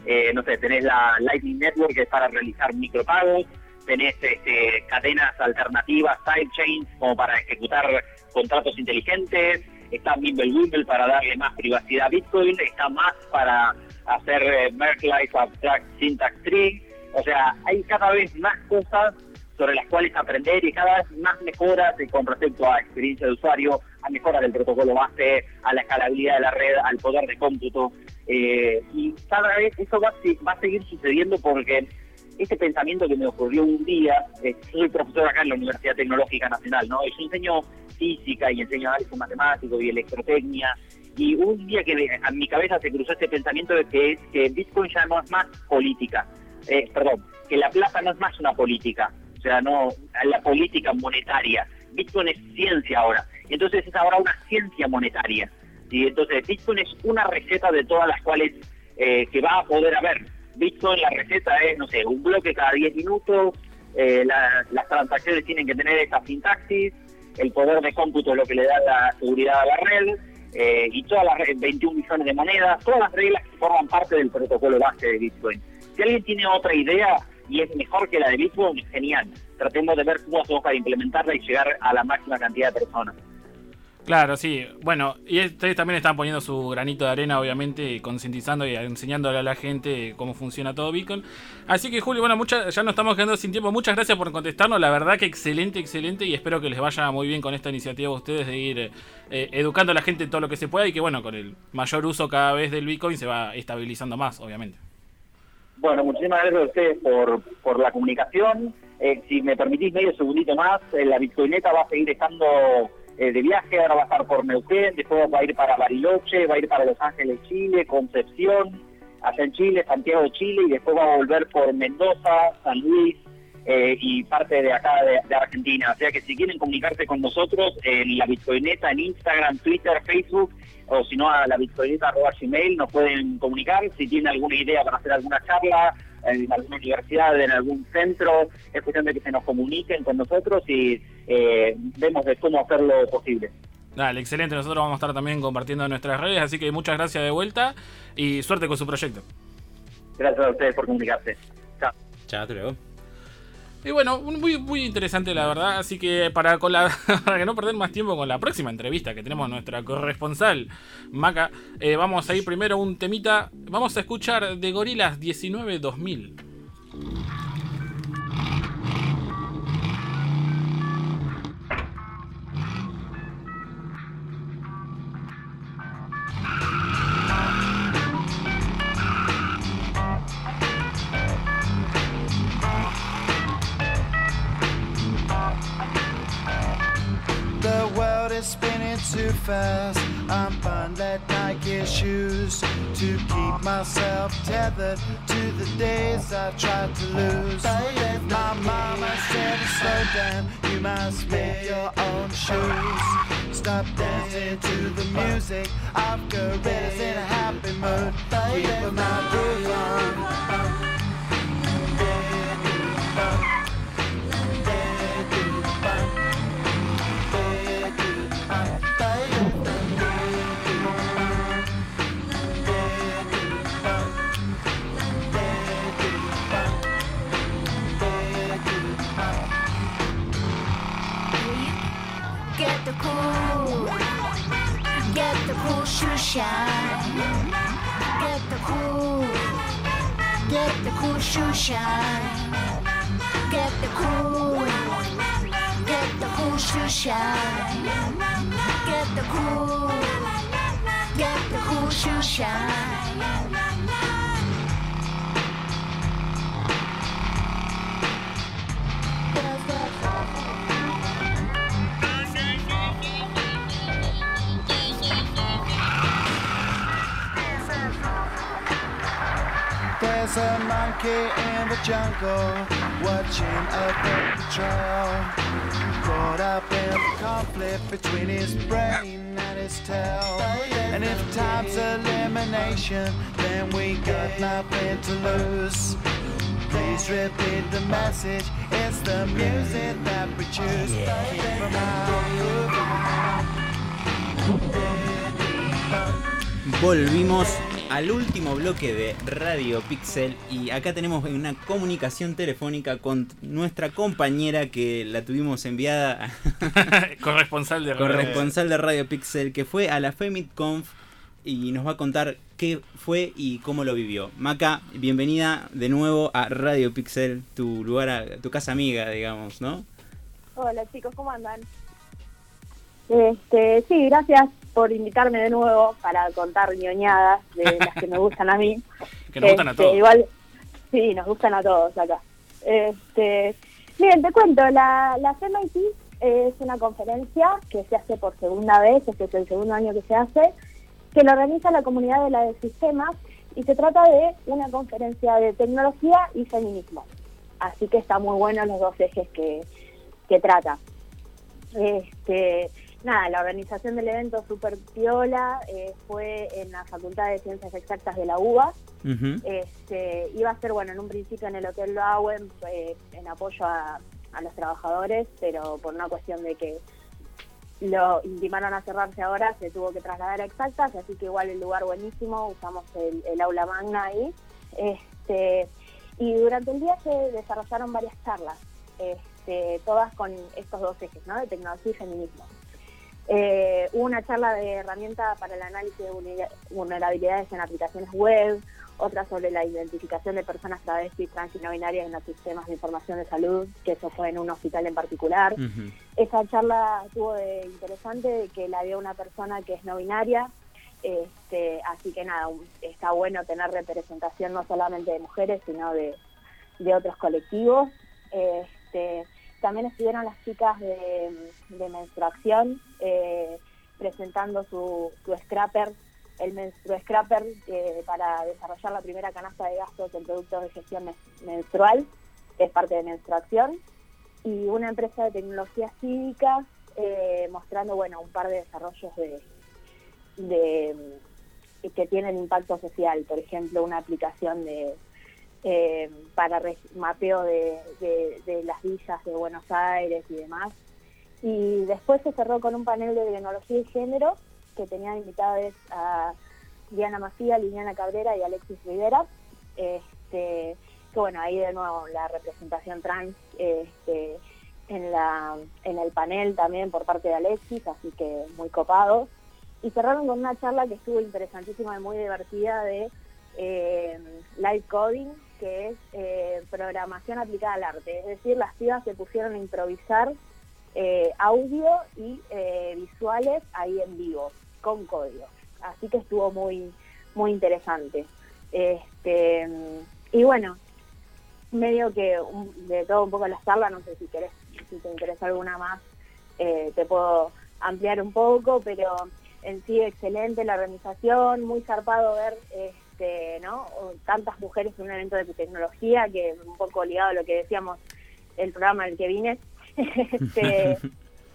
Eh, no sé, tenés la Lightning Network que es para realizar micropagos, tenés este, cadenas alternativas, sidechains, como para ejecutar contratos inteligentes, está Mimblewimble para darle más privacidad a Bitcoin, está más para hacer eh, Merge Life Abstract Syntax Tree, o sea, hay cada vez más cosas sobre las cuales aprender y cada vez más mejoras con respecto a experiencia de usuario, a mejoras del protocolo base, a la escalabilidad de la red, al poder de cómputo. eh, y cada vez eso va, a seguir sucediendo porque este pensamiento que me ocurrió un día, eh, soy profesor acá en la Universidad Tecnológica Nacional, ¿no? Yo enseño física y enseño análisis matemático y electrotecnia. Y un día que a mi cabeza se cruzó este pensamiento de que, que Bitcoin ya no es más política. Eh, perdón, que la plata no es más una política, o sea, no la política monetaria. Bitcoin es ciencia ahora. Entonces es ahora una ciencia monetaria. Y entonces Bitcoin es una receta de todas las cuales eh, que va a poder haber. Bitcoin, la receta es, no sé, un bloque cada 10 minutos, eh, la- las transacciones tienen que tener esta sintaxis, el poder de cómputo es lo que le da la seguridad a la red, eh, y todas las re- 21 millones de monedas, todas las reglas que forman parte del protocolo base de Bitcoin. Si alguien tiene otra idea y es mejor que la de Bitcoin, genial. Tratemos de ver cómo hacemos para implementarla y llegar a la máxima cantidad de personas. Claro, sí. Bueno, y ustedes también están poniendo su granito de arena, obviamente, concientizando y enseñándole a la gente cómo funciona todo Bitcoin. Así que, Julio, bueno, muchas, ya nos estamos quedando sin tiempo. Muchas gracias por contestarnos. La verdad que excelente, excelente. Y espero que les vaya muy bien con esta iniciativa a ustedes de ir eh, educando a la gente en todo lo que se pueda y que, bueno, con el mayor uso cada vez del Bitcoin se va estabilizando más, obviamente. Bueno, muchísimas gracias a ustedes por, por la comunicación. Eh, si me permitís medio segundito más, eh, la Bitcoineta va a seguir estando eh, de viaje, ahora va a estar por Neuquén, después va a ir para Bariloche, va a ir para Los Ángeles, Chile, Concepción, allá en Chile, Santiago de Chile, y después va a volver por Mendoza, San Luis y parte de acá de, de Argentina. O sea que si quieren comunicarse con nosotros, en la Bitcoineta, en Instagram, Twitter, Facebook, o si no a la bitcoineta.gmail nos pueden comunicar si tienen alguna idea para hacer alguna charla en alguna universidad, en algún centro, es cuestión de que se nos comuniquen con nosotros y eh, vemos de cómo hacerlo posible. Dale, excelente. Nosotros vamos a estar también compartiendo en nuestras redes. Así que muchas gracias de vuelta y suerte con su proyecto. Gracias a ustedes por comunicarse. Chao. Chao, hasta luego. Y bueno, muy, muy interesante la verdad, así que para, con la, *laughs* para que no perder más tiempo con la próxima entrevista que tenemos nuestra corresponsal, Maca, eh, vamos a ir primero un temita, vamos a escuchar de Gorilas 19 2000. To the days I tried to lose. Get the cool, get the cool shoe shine. Get the cool, get the cool shoe shine. Get the cool, get the cool shoe shine. There's a monkey in the jungle watching a patrol. Caught up in the conflict between his brain and his tail. And if time's elimination, then we got nothing to lose. Please repeat the message. It's the music that we choose. Volvimos al último bloque de Radio Pixel y acá tenemos una comunicación telefónica con nuestra compañera que la tuvimos enviada *laughs* Corresponsal de corresponsal de Radio Pixel que fue a la FemitConf y nos va a contar qué fue y cómo lo vivió. Maca, bienvenida de nuevo a Radio Pixel, tu lugar, a- tu casa amiga, digamos, ¿no? Hola chicos, ¿cómo andan? Este, sí, gracias por invitarme de nuevo para contar ñoñadas de las que me *laughs* gustan a mí. Que nos gustan a Este, todos. Igual, sí, nos gustan a todos acá. Este, miren, te cuento, la, la CMIT es una conferencia que se hace por segunda vez, este es el segundo año que se hace, que lo organiza la comunidad de la de sistemas y se trata de una conferencia de tecnología y feminismo. Así que está muy bueno los dos ejes que, que trata. Este, nada, la organización del evento Super Piola eh, fue en la Facultad de Ciencias Exactas de la UBA. Este, iba a ser, bueno, en un principio en el Hotel Lowen eh, en apoyo a, a los trabajadores, pero por una cuestión de que lo intimaron a cerrarse ahora, se tuvo que trasladar a Exactas, así que igual el lugar buenísimo, usamos el, el aula magna ahí. Este, y durante el día se desarrollaron varias charlas, este, todas con estos dos ejes, ¿no? de tecnología y feminismo. Eh, hubo una charla de herramienta para el análisis de vulnera- vulnerabilidades en aplicaciones web, otra sobre la identificación de personas travestis, trans y no binarias en los sistemas de información de salud, que eso fue en un hospital en particular. Esa charla tuvo de interesante de que la dio una persona que es no binaria, este, así que nada, está bueno tener representación no solamente de mujeres, sino de, de otros colectivos. Este, también estuvieron las chicas de, de menstruación eh, presentando su, scrapper, el menstru scrapper eh, para desarrollar la primera canasta de gastos en productos de gestión menstrual, que es parte de menstruación, y una empresa de tecnología cívica eh, mostrando bueno un par de desarrollos de, que tienen impacto social, por ejemplo una aplicación de eh, para mapeo de, de- de las villas de Buenos Aires y demás. Y después se cerró con un panel de tecnología y género que tenían invitadas a Diana Macía, Liliana Cabrera y Alexis Rivera. Este, que bueno, ahí de nuevo la representación trans este, en, la, en el panel también por parte de Alexis, así que muy copados. Y cerraron con una charla que estuvo interesantísima y muy divertida de eh, live coding, que es eh, programación aplicada al arte. Es decir, las pibas se pusieron a improvisar eh, audio y eh, visuales ahí en vivo, con código. Así que estuvo muy, muy interesante. Este, y bueno, medio que un- de todo un poco la charla, no sé si querés, si te interesa alguna más, eh, te puedo ampliar un poco, pero en sí excelente la organización, muy zarpado ver este, ¿no? O tantas mujeres en un evento de tecnología, que un poco ligado a lo que decíamos el programa en el que vine. *laughs* Este,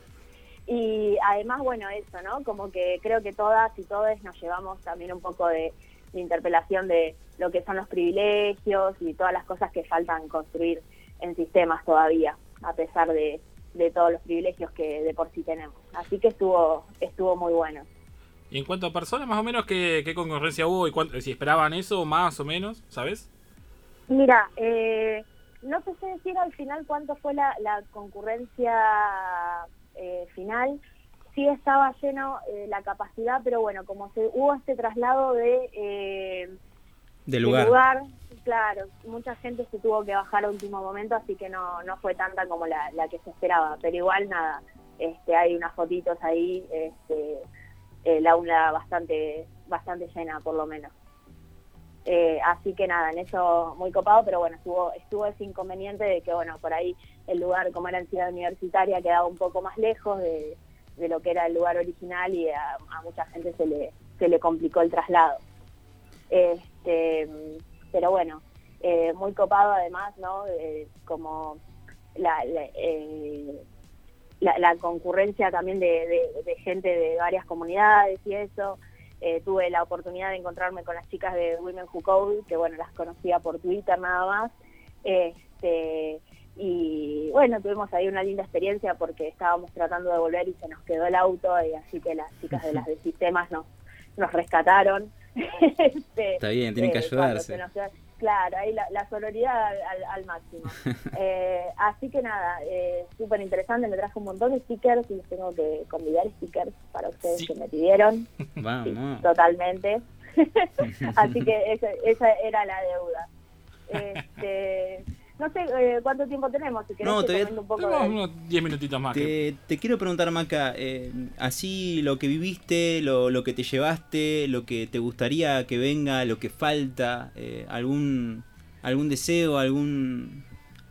*laughs* y además, bueno, eso, ¿no? Como que creo que todas y todos nos llevamos también un poco de, de interpelación de lo que son los privilegios y todas las cosas que faltan construir en sistemas todavía, a pesar de, de todos los privilegios que de por sí tenemos. Así que estuvo, estuvo muy bueno. Y en cuanto a personas, más o menos, ¿qué, qué concurrencia hubo y cuánto- si esperaban eso, más o menos, ¿sabes? Mira, eh, no te sé decir al final cuánto fue la, la concurrencia eh, final. Sí estaba lleno eh, la capacidad, pero bueno, como se hubo este traslado de, eh, Del de lugar. claro, mucha gente se tuvo que bajar a último momento, así que no, no fue tanta como la, la que se esperaba. Pero igual nada, este, hay unas fotitos ahí, este, el aula bastante, bastante llena por lo menos. Eh, así que nada, en eso muy copado, pero bueno, estuvo, estuvo ese inconveniente de que, bueno, por ahí el lugar, como era en Ciudad Universitaria, quedaba un poco más lejos de, de lo que era el lugar original y a, mucha gente se le, se le complicó el traslado. Este, pero bueno, eh, muy copado además, ¿no? Eh, como la, la- la concurrencia también de, de- de gente de varias comunidades y eso. Eh, tuve la oportunidad de encontrarme con las chicas de Women Who Code, que bueno, las conocía por Twitter nada más. Este, y bueno, tuvimos ahí una linda experiencia porque estábamos tratando de volver y se nos quedó el auto, y así que las chicas de las *laughs* de sistemas nos, nos rescataron. Este, *laughs* Está bien, tienen que cuando ayudarse. Claro, ahí la, la sororidad al, máximo. *laughs* Eh, así que nada, eh, súper interesante, me traje un montón de stickers y les tengo que convidar stickers para ustedes Sí. que me pidieron, *laughs* Vamos. totalmente. *laughs* así que esa, esa era la deuda. Este, no sé eh, cuánto tiempo tenemos, si querés No, te un poco Tenemos de- unos 10 minutitos más. que- Te, te quiero preguntar, Maca, eh, así lo que viviste, lo, lo que te llevaste, lo que te gustaría que venga, lo que falta, eh, algún algún deseo, algún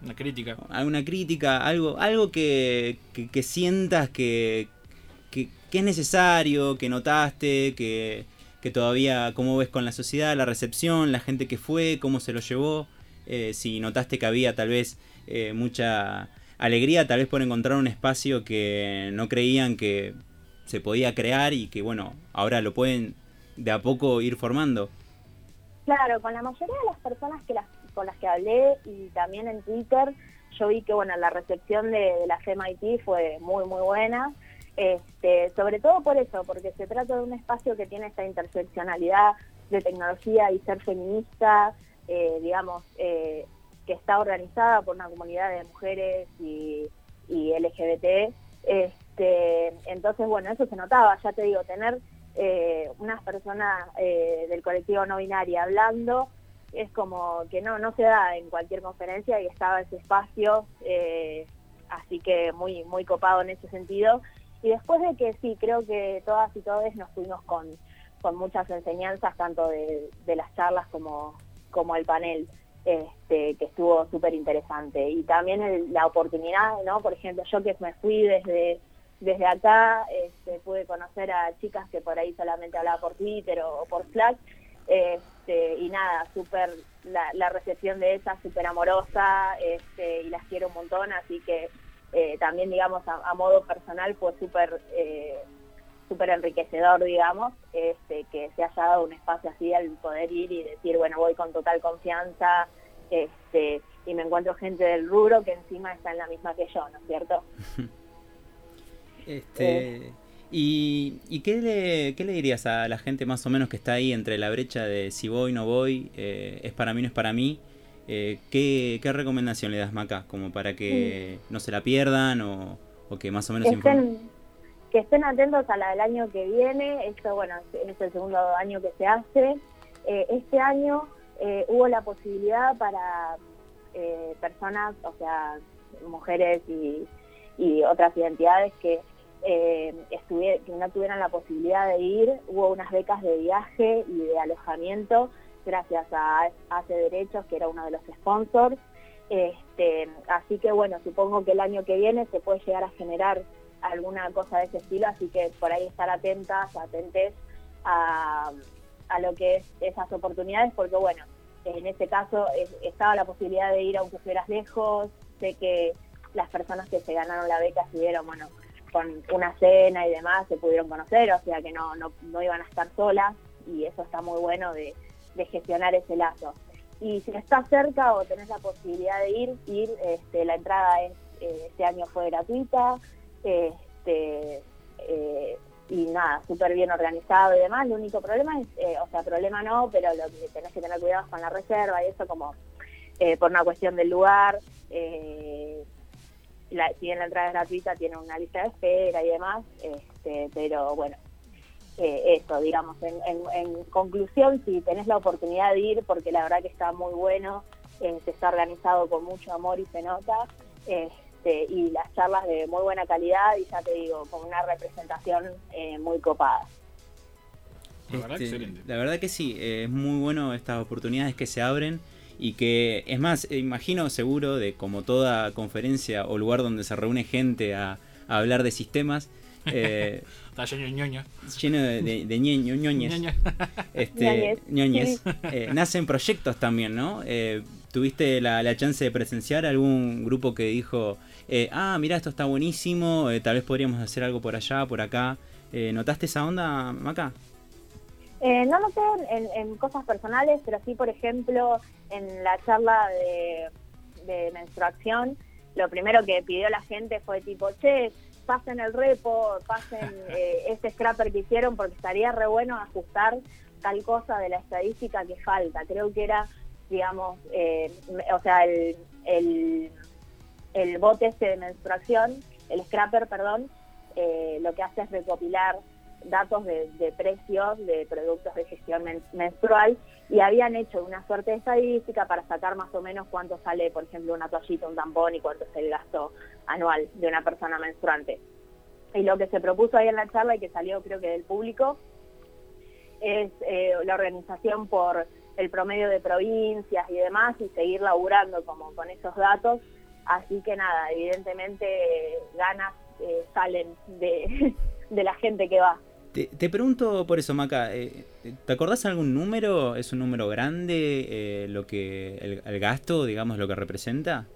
Una crítica. alguna crítica, algo algo que, que, que sientas que, que, que es necesario, que notaste, que, que todavía, cómo ves con la sociedad, la recepción, la gente que fue, cómo se lo llevó, eh, si notaste que había tal vez eh, mucha alegría, tal vez por encontrar un espacio que no creían que se podía crear y que bueno, ahora lo pueden de a poco ir formando. Claro, con la mayoría de las personas que las, con las que hablé y también en Twitter, yo vi que bueno la recepción de, de la FEMIT fue muy muy buena, este, sobre todo por eso, porque se trata de un espacio que tiene esta interseccionalidad de tecnología y ser feminista, eh, digamos, eh, que está organizada por una comunidad de mujeres y, y LGBT. Este, entonces, bueno, eso se notaba, ya te digo, tener eh, unas personas eh, del colectivo no binaria hablando es como que no no se da en cualquier conferencia y estaba ese espacio eh, así que muy muy copado en ese sentido y después de que sí creo que todas y todos nos fuimos con, con muchas enseñanzas tanto de, de las charlas como como el panel este, que estuvo súper interesante y también la oportunidad no por ejemplo yo que me fui desde desde acá este, pude conocer a chicas que por ahí solamente hablaba por Twitter o, por Slack este, y nada, súper la, recepción de ellas súper amorosa y las quiero un montón, así que eh, también digamos a, modo personal fue súper eh, súper enriquecedor digamos este, que se haya dado un espacio así al poder ir y decir bueno voy con total confianza este, y me encuentro gente del rubro que encima está en la misma que yo, ¿no es cierto? *laughs* Este, ¿Y, y qué, le, qué le dirías a la gente más o menos que está ahí entre la brecha de si voy, no voy, eh, es para mí, no es para mí? Eh, ¿qué, ¿Qué recomendación le das, Maca? Como para que no se la pierdan o, o que más o menos estén, que estén atentos a la del año que viene. Esto, bueno, es el segundo año que se hace. Eh, este año eh, hubo la posibilidad para eh, personas, o sea, mujeres y, otras identidades que, que no tuvieran la posibilidad de ir. Hubo unas becas de viaje y de alojamiento gracias a Hace Derechos, que era uno de los sponsors. Este, así que bueno, supongo que el año que viene se puede llegar a generar alguna cosa de ese estilo, así que por ahí estar atentas, atentes a, a lo que es esas oportunidades, porque bueno, en este caso es- estaba la posibilidad de ir aunque fueras lejos, sé que las personas que se ganaron la beca estuvieron, bueno, con una cena y demás, se pudieron conocer, o sea que no, no, no iban a estar solas y eso está muy bueno de, de gestionar ese lazo. Y si estás cerca o tenés la posibilidad de ir, ir, este, la entrada es, eh, este año fue gratuita, este, eh, y nada, súper bien organizado y demás. El único problema es, eh, o sea, problema no, pero lo que tenés que tener cuidado es con la reserva y eso como eh, por una cuestión del lugar. la, si bien la entrada es gratuita, tiene una lista de espera y demás, este, pero bueno, eso, digamos, en, conclusión, si tenés la oportunidad de ir, porque la verdad que está muy bueno, se está organizado con mucho amor y se nota, este, y las charlas de muy buena calidad y ya te digo, con una representación eh, muy copada. La verdad, Este, excelente. la verdad que sí, eh, es muy bueno estas oportunidades que se abren y que, es más, eh, imagino seguro de como toda conferencia o lugar donde se reúne gente a, a hablar de sistemas, *laughs* eh, Está lleno de ñoño. lleno de, de, de ñeño- ñoñes, Ñoño. *laughs* este, Ñoñes, ñoñes, sí. eh, nacen proyectos también, ¿no? Eh, ¿Tuviste la, la chance de presenciar algún grupo que dijo, eh, ah, mira, esto está buenísimo, eh, tal vez podríamos hacer algo por allá, por acá? Eh, ¿Notaste esa onda, Maca? Eh, no lo sé en, en cosas personales, pero sí, por ejemplo, en la charla de, de menstruación, lo primero que pidió la gente fue tipo, che, pasen el repo, pasen *laughs* eh, este scrapper que hicieron porque estaría re bueno ajustar tal cosa de la estadística que falta. Creo que era, digamos, eh, o sea, el, el, el bote este de menstruación, el scrapper, perdón, eh, lo que hace es recopilar datos de, precios de productos de gestión men- menstrual y habían hecho una suerte de estadística para sacar más o menos cuánto sale, por ejemplo, una toallita, un tampón y cuánto es el gasto anual de una persona menstruante. Y lo que se propuso ahí en la charla y que salió creo que del público es eh, la organización por el promedio de provincias y demás y seguir laburando como con esos datos. Así que nada, evidentemente eh, ganas eh, salen de, *laughs* de la gente que va. Te, te pregunto por eso, Maca, eh, ¿te acordás algún número? ¿Es un número grande eh, lo que el, el gasto, digamos, lo que representa?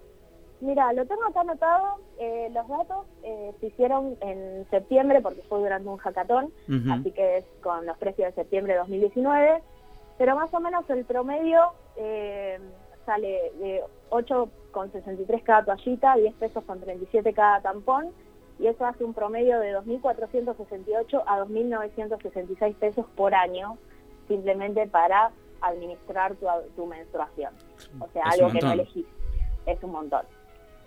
Mira, lo tengo acá anotado. eh, los datos eh, se hicieron en septiembre porque fue durante un hackathon, Ujú. así que es con los precios de septiembre de 2019. Pero más o menos el promedio eh, sale de 8,63 cada toallita, 10 pesos con 37 cada tampón, y eso hace un promedio de 2.468 a 2.966 pesos por año, simplemente para administrar tu, tu menstruación. O sea, Es algo que no elegís. Es un montón.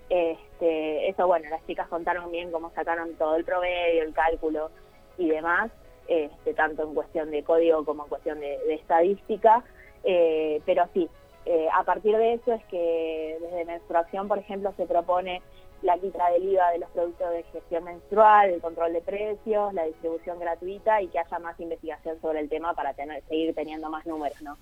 Este, eso, bueno, las chicas contaron bien cómo sacaron todo el promedio, el cálculo y demás, este, tanto en cuestión de código como en cuestión de, de estadística. Eh, pero sí, eh, a partir de eso es que desde menstruación, por ejemplo, se propone la quita del IVA de los productos de gestión menstrual, el control de precios, la distribución gratuita y que haya más investigación sobre el tema para tener, seguir teniendo más números, ¿no?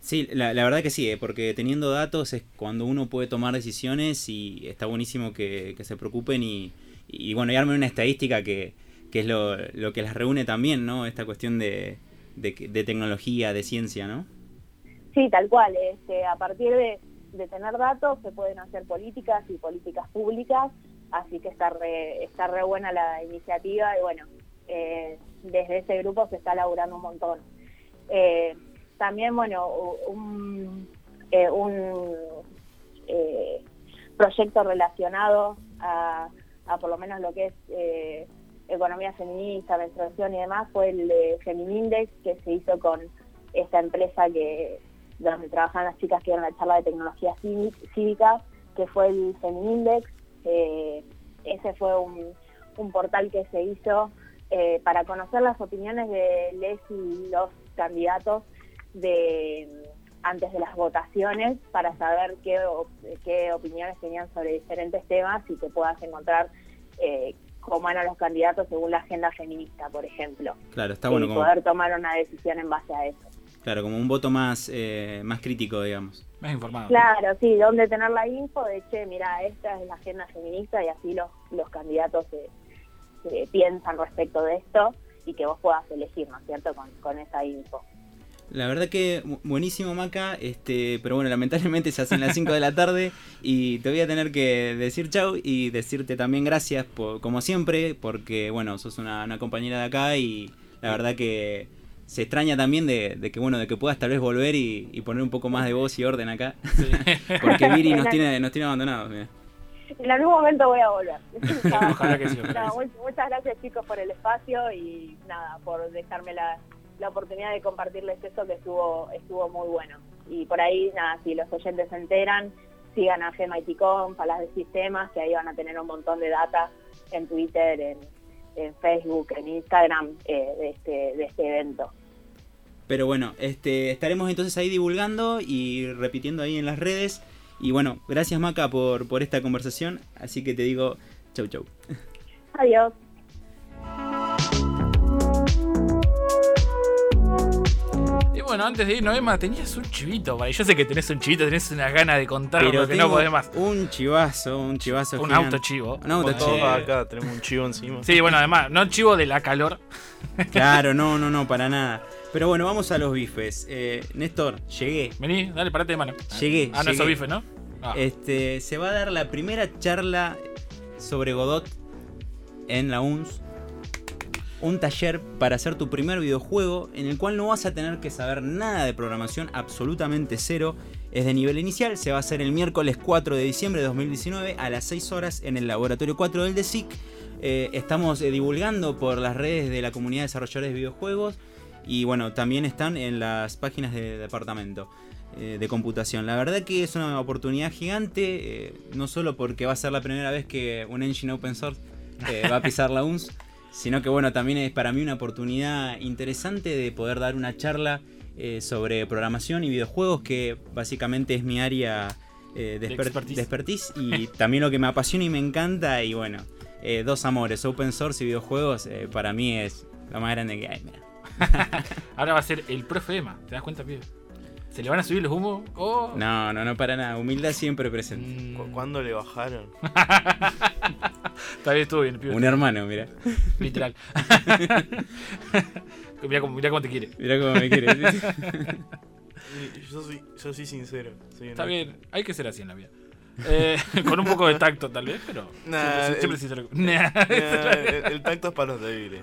Sí, la, la verdad que sí, eh, porque teniendo datos es cuando uno puede tomar decisiones y está buenísimo que, que se preocupen y, y bueno, y armen una estadística que, que es lo, lo que las reúne también, ¿no? Esta cuestión de, de, de tecnología, de ciencia, ¿no? Sí, tal cual. Este, a partir de, de tener datos se pueden hacer políticas y políticas públicas, así que está re, está re buena la iniciativa y bueno, eh, desde ese grupo se está laburando un montón. Eh, también, bueno, un, eh, proyecto relacionado a, por lo menos lo que es economía feminista, menstruación y demás fue el de Feminindex que se hizo con esta empresa que donde trabajan las chicas que dieron la charla de tecnología cívi- cívica, que fue el Feminindex. Eh, ese fue un, un portal que se hizo eh, para conocer las opiniones de les y los candidatos de antes de las votaciones para saber qué, qué opiniones tenían sobre diferentes temas y que puedas encontrar eh, cómo eran los candidatos según la agenda feminista, por ejemplo. Claro, está bueno y como, poder tomar una decisión en base a eso. Claro, como un voto más, eh, más crítico, digamos. Más informado. Claro, sí, donde tener la info de, che, mira, esta es la agenda feminista y así los, los candidatos se, se piensan respecto de esto y que vos puedas elegir, ¿no es cierto?, con, con esa info. La verdad que bu- buenísimo Maca, este, pero bueno, lamentablemente se hacen las 5 de la tarde y te voy a tener que decir chau y decirte también gracias por, como siempre, porque bueno, sos una, una compañera de acá y la verdad que se extraña también de, de que bueno, de que puedas tal vez volver y, y poner un poco más de voz y orden acá, *laughs* porque Viri nos *laughs* tiene, nos tiene abandonados. mira. En algún momento voy a volver. *laughs* Ojalá que sí, nada, muchas gracias chicos por el espacio y nada, por dejarme la, la oportunidad de compartirles esto que estuvo, estuvo muy bueno. Y por ahí, nada, si los oyentes se enteran, sigan a GMITCOM, a las de sistemas, que ahí van a tener un montón de data en Twitter, en, en Facebook, en Instagram eh, de, este, de este evento. Pero bueno, este, estaremos entonces ahí divulgando y repitiendo ahí en las redes. Y bueno, gracias Maca por, por esta conversación, así que te digo chau chau. Adiós. Y bueno, antes de irnos, Emma, tenías un chivito. para- Yo sé que tenés un chivito, tenés una gana de contar Pero que no tengo podés más. un chivazo, un chivazo. Un auto chivo. Un auto chivo. Acá tenemos un chivo encima. Sí, bueno, además, no chivo de la calor. *laughs* Claro, no, no, no, para nada. Pero bueno, vamos a los bifes. Eh, Néstor, llegué. Vení, dale, parate de mano. Llegué. Ah, no, llegué. eso bife, ¿no? Ah. Este, se va a dar la primera charla sobre Godot en la UNS. Un taller para hacer tu primer videojuego en el cual no vas a tener que saber nada de programación, absolutamente cero. Es de nivel inicial, se va a hacer el miércoles 4 de diciembre de 2019 a las 6 horas en el laboratorio 4 del DESIC. Eh, estamos eh, divulgando por las redes de la comunidad de desarrolladores de videojuegos y bueno, también están en las páginas de departamento eh, de computación. La verdad que es una oportunidad gigante, no solo porque va a ser la primera vez que un engine open source va a pisar la *laughs* UNS, sino que bueno, también es para mí una oportunidad interesante de poder dar una charla eh, sobre programación y videojuegos, que básicamente es mi área eh, de, De exper- expertise. de expertise y *laughs* también lo que me apasiona y me encanta y bueno, eh, dos amores, open source y videojuegos, eh, para mí es lo más grande que hay. mira. *laughs* Ahora va a ser el profe Emma. ¿Te das cuenta, pibe? ¿Se le van a subir los humos? Oh. No, no, no para nada, humildad siempre presente. Mm, ¿Cu- ¿Cuándo le bajaron? *laughs* Está bien, estuvo bien. Un hermano, mira. *laughs* Literal. *laughs* mirá, cómo, te quiere. Mira cómo me quiere. sí, Yo soy, yo soy sincero. soy Está honesto. bien, hay que ser así en la vida. Eh, con un poco de tacto, tal vez, pero. Nah, siempre, siempre el- sincero. *laughs* Nah. Nah, el, el tacto es para los débiles.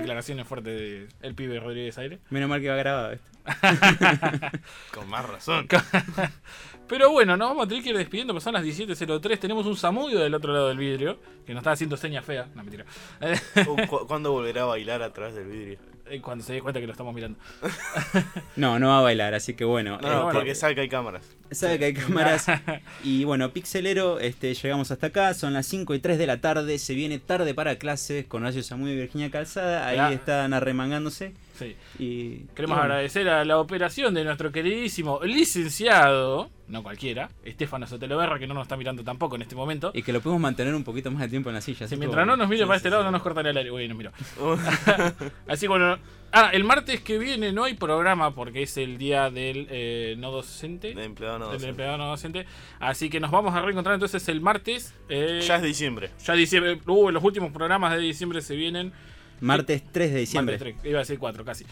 Declaraciones fuertes de el pibe Rodríguez Aire. Menos mal que va grabado esto. *laughs* Con más razón. *laughs* Pero bueno, nos vamos a tener que ir despidiendo, pues son las 17.03. Tenemos un Samudio del otro lado del vidrio, que nos está haciendo señas feas. No, mentira. Uh, cu- ¿Cuándo volverá a bailar a través del vidrio? eh, Cuando se dé cuenta que lo estamos mirando. *laughs* No, no va a bailar, así que bueno. No, eh, bueno. porque sabe que hay cámaras. Sabe que hay *laughs* cámaras. *laughs* Y bueno, Pixelero, este, llegamos hasta acá. Son las 5 y 3 de la tarde. Se viene tarde para clases con Horacio Samudio y Virginia Calzada. Ahí Ya. están arremangándose. Sí. Y Queremos y bueno, agradecer a la operación de nuestro queridísimo licenciado, no cualquiera, Estefano Soteloberra, que no nos está mirando tampoco en este momento. Y que lo podemos mantener un poquito más de tiempo en la silla. Si así mientras no nos mire Sí, para sí, este lado, sí. no nos cortaría el aire. Uy, nos miró. *laughs* Así que bueno. Ah, el martes que viene no hay programa porque es el día del eh, no docente. De empleado no del docente. empleado no docente. Así que nos vamos a reencontrar entonces el martes. eh, Ya es diciembre. ya diciembre. Uh, los últimos programas de diciembre se vienen. Martes 3 de diciembre. Martes tres, iba a decir 4 casi.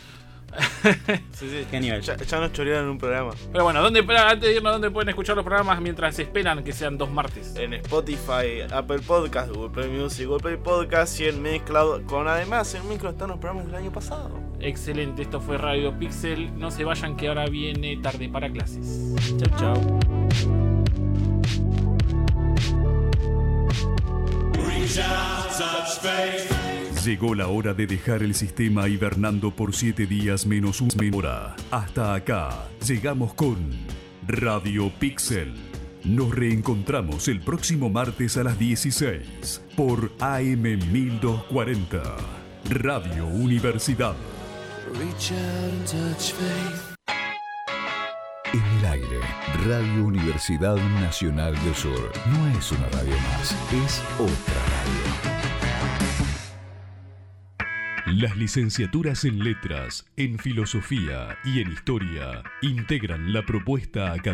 *laughs* Sí, sí. Qué nivel. Ya, ya nos chorearon un programa. Pero bueno, ¿dónde, antes de irnos, ¿dónde pueden escuchar los programas mientras esperan que sean dos martes? En Spotify, Apple Podcast, Google Play Music, Google Play Podcast y en Mixcloud. Con además en Micro están los programas del año pasado. Excelente, esto fue Radio Pixel. No se vayan que ahora viene tarde para clases. Chau, chau. Llegó la hora de dejar el sistema hibernando por 7 días menos una hora. Hasta acá llegamos con Radio Pixel. Nos reencontramos el próximo martes a las 16 por AM 1240. Radio Universidad. En el aire, Radio Universidad Nacional del Sur. No es una radio más, es otra radio. Las licenciaturas en letras, en filosofía y en historia integran la propuesta académica.